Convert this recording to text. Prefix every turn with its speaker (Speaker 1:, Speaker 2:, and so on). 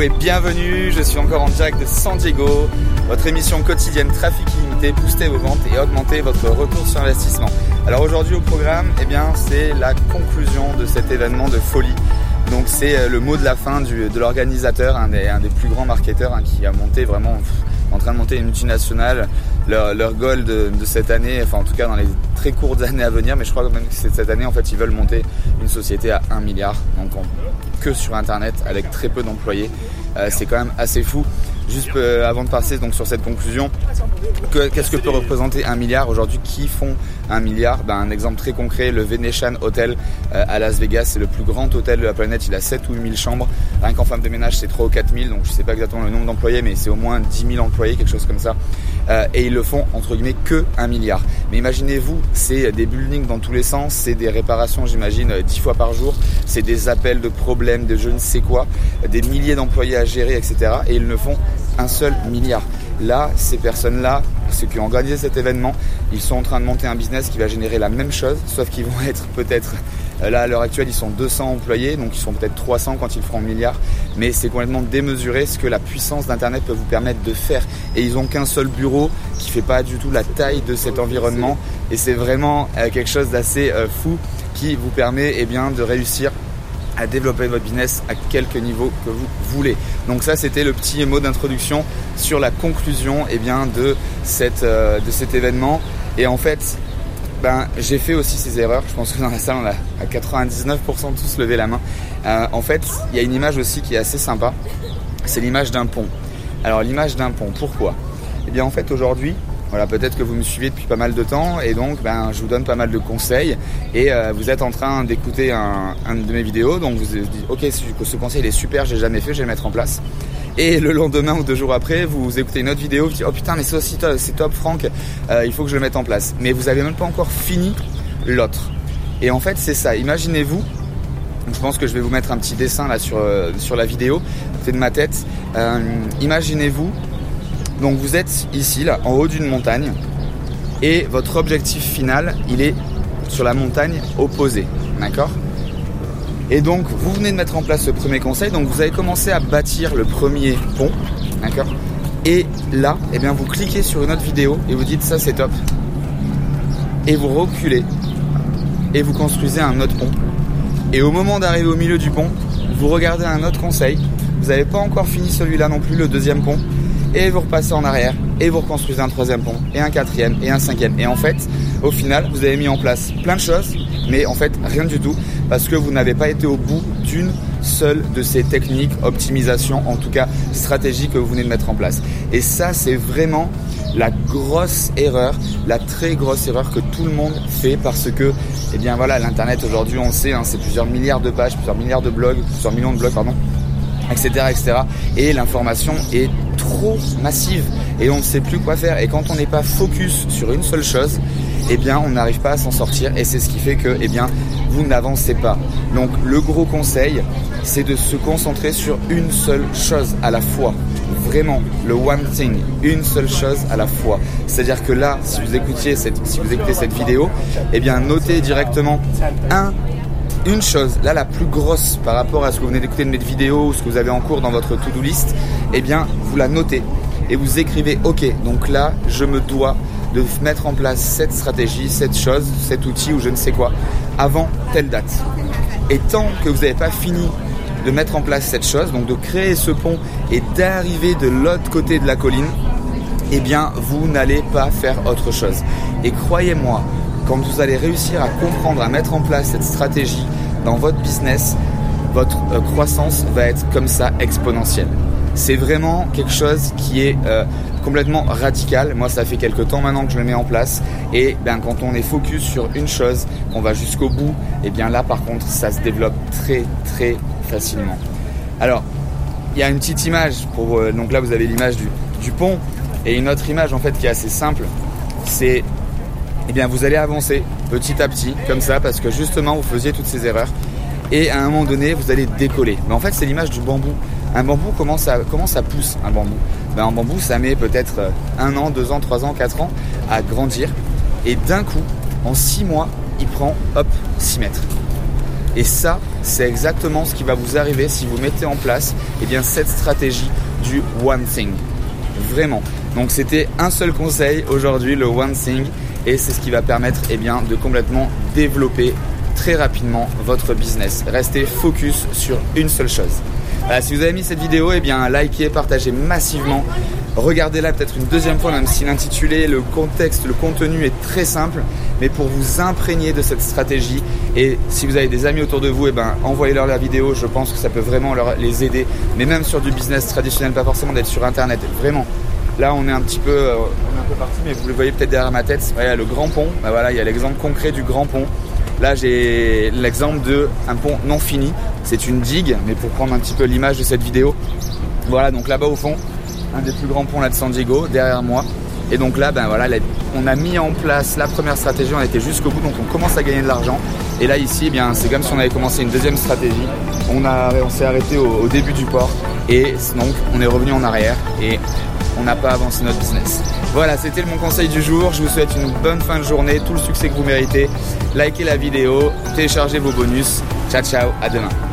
Speaker 1: Et bienvenue, je suis encore en direct de San Diego, votre émission quotidienne Trafic Illimité, booster vos ventes et augmenter votre retour sur investissement. Alors aujourd'hui au programme, eh bien c'est la conclusion de cet événement de folie. Donc c'est euh, le mot de la fin de l'organisateur, un des, plus grands marketeurs hein, qui a monté vraiment en train de monter une multinationale. Leur, goal de, cette année, enfin en tout cas dans les très courtes années à venir, mais je crois même que c'est cette année en fait ils veulent monter une société à 1 milliard, donc que sur internet avec très peu d'employés. Euh, c'est quand même assez fou. Juste euh, avant de passer donc sur cette conclusion, qu'est-ce que peut représenter un milliard aujourd'hui Qui font un milliard ben, Un exemple très concret, le Venetian Hotel euh, à Las Vegas, c'est le plus grand hôtel de la planète, il a 7 ou 8 000 chambres. Rien qu'en femme de ménage, c'est 3 ou 4 000, donc je sais pas exactement le nombre d'employés, mais c'est au moins 10 000 employés, quelque chose comme ça. Euh, et ils le font entre guillemets que un milliard. Mais imaginez-vous, c'est des buildings dans tous les sens, c'est des réparations, j'imagine, 10 fois par jour, c'est des appels de problèmes, de je ne sais quoi, des milliers d'employés à gérer, etc. Et ils ne font un seul milliard. Là, ces personnes-là, ceux qui ont organisé cet événement, ils sont en train de monter un business qui va générer la même chose, sauf qu'ils vont être peut-être, euh, là à l'heure actuelle, ils sont 200 employés, donc ils sont peut-être 300 quand ils feront un milliard, mais c'est complètement démesuré ce que la puissance d'Internet peut vous permettre de faire. Et ils n'ont qu'un seul bureau qui fait pas du tout la taille de cet environnement, et c'est vraiment euh, quelque chose d'assez euh, fou qui vous permet eh bien, de réussir à développer votre business à quelque niveau que vous voulez. Donc ça c'était le petit mot d'introduction sur la conclusion eh bien, de, cette, euh, de cet événement. Et en fait, ben, j'ai fait aussi ces erreurs. Je pense que dans la salle, on a à 99% tous levé la main. Euh, en fait, il y a une image aussi qui est assez sympa. C'est l'image d'un pont. Alors l'image d'un pont, pourquoi? Eh bien en fait aujourd'hui, voilà, peut-être que vous me suivez depuis pas mal de temps et donc ben, je vous donne pas mal de conseils et euh, vous êtes en train d'écouter un, de mes vidéos, donc vous vous dites ok ce conseil est super, j'ai jamais fait, je vais le mettre en place. Et le lendemain ou deux jours après, vous écoutez une autre vidéo, vous dites oh putain mais c'est aussi top, c'est top Franck, euh, il faut que je le mette en place. Mais vous avez même pas encore fini l'autre. Et en fait c'est ça, imaginez-vous je pense que je vais vous mettre un petit dessin là sur, euh, sur la vidéo, c'est de ma tête. Imaginez-vous donc vous êtes ici, là, en haut d'une montagne, et votre objectif final, il est sur la montagne opposée. D'accord? Et donc vous venez de mettre en place le premier conseil, donc vous avez commencé à bâtir le premier pont. D'accord? Et là, eh bien, vous cliquez sur une autre vidéo et vous dites ça c'est top. Et vous reculez. Et vous construisez un autre pont. Et au moment d'arriver au milieu du pont, vous regardez un autre conseil. Vous n'avez pas encore fini celui-là non plus, le deuxième pont et vous repassez en arrière et vous reconstruisez un troisième pont et un quatrième et un cinquième. Et en fait, au final, vous avez mis en place plein de choses, mais en fait rien du tout parce que vous n'avez pas été au bout d'une seule de ces techniques, optimisation, en tout cas stratégie que vous venez de mettre en place. Et ça, c'est vraiment la grosse erreur, la très grosse erreur que tout le monde fait parce que, eh bien voilà, l'internet aujourd'hui, on sait, hein, c'est plusieurs milliards de pages, plusieurs milliards de blogs, plusieurs millions de blogs, pardon, etc., etc. Et l'information est trop massive et on ne sait plus quoi faire. Et quand on n'est pas focus sur une seule chose, eh bien, on n'arrive pas à s'en sortir et c'est ce qui fait que, eh bien, vous n'avancez pas. Donc, le gros conseil, c'est de se concentrer sur une seule chose à la fois. Vraiment, le one thing, une seule chose à la fois. C'est-à-dire que là, si vous écoutiez cette, si vous écoutez cette vidéo, eh bien, notez directement un une chose, là la plus grosse par rapport à ce que vous venez d'écouter de mes vidéos ou ce que vous avez en cours dans votre to-do list, eh bien vous la notez et vous écrivez OK, donc là je me dois de mettre en place cette stratégie, cette chose, cet outil ou je ne sais quoi avant telle date. Et tant que vous n'avez pas fini de mettre en place cette chose, donc de créer ce pont et d'arriver de l'autre côté de la colline, eh bien vous n'allez pas faire autre chose. Et croyez-moi, quand vous allez réussir à comprendre, à mettre en place cette stratégie dans votre business, votre euh, croissance va être comme ça exponentielle. C'est vraiment quelque chose qui est euh, complètement radical. Moi, ça fait quelques temps maintenant que je le mets en place. Et bien, quand on est focus sur une chose, qu'on va jusqu'au bout, et bien là, par contre, ça se développe très, très facilement. Alors, il y a une petite image. Pour, euh, donc là, vous avez l'image du, du pont. Et une autre image, en fait, qui est assez simple. C'est eh bien vous allez avancer petit à petit comme ça parce que justement vous faisiez toutes ces erreurs et à un moment donné vous allez décoller. Mais en fait c'est l'image du bambou. Un bambou comment ça, comment ça pousse un bambou? Ben, Un bambou ça met peut-être euh, un an, deux ans, trois ans, quatre ans à grandir et d'un coup en six mois il prend hop 6 mètres. Et ça c'est exactement ce qui va vous arriver si vous mettez en place eh cette stratégie du One Thing. Vraiment. Donc c'était un seul conseil aujourd'hui, le One Thing, et c'est ce qui va permettre eh de complètement développer très rapidement votre business. Restez focus sur une seule chose. Si vous avez mis cette vidéo, eh bien, likez, partagez massivement. Regardez-la peut-être une deuxième fois, même si l'intitulé, le contexte, le contenu est très simple, mais pour vous imprégner de cette stratégie. Et si vous avez des amis autour de vous, eh ben, envoyez-leur la vidéo. Je pense que ça peut vraiment leur, les aider. Mais même sur du business traditionnel, pas forcément d'être sur Internet. Vraiment. Là, on est un petit peu, euh, parti, mais vous le voyez peut-être derrière ma tête. Voilà, le grand pont. Ben voilà, il y a l'exemple concret du grand pont. Là, j'ai l'exemple de un pont non fini. C'est une digue, mais pour prendre un petit peu l'image de cette vidéo. Voilà, donc là-bas au fond, un des plus grands ponts là de San Diego, derrière moi. Et donc là, ben voilà, on a mis en place la première stratégie, on était jusqu'au bout, donc on commence à gagner de l'argent. Et là ici, eh bien, c'est comme si on avait commencé une deuxième stratégie. On, a, on s'est arrêté au, au, début du port et donc on est revenu en arrière et on n'a pas avancé notre business. Voilà, c'était mon conseil du jour. Je vous souhaite une bonne fin de journée, tout le succès que vous méritez. Likez la vidéo, téléchargez vos bonus. Ciao ciao, à demain.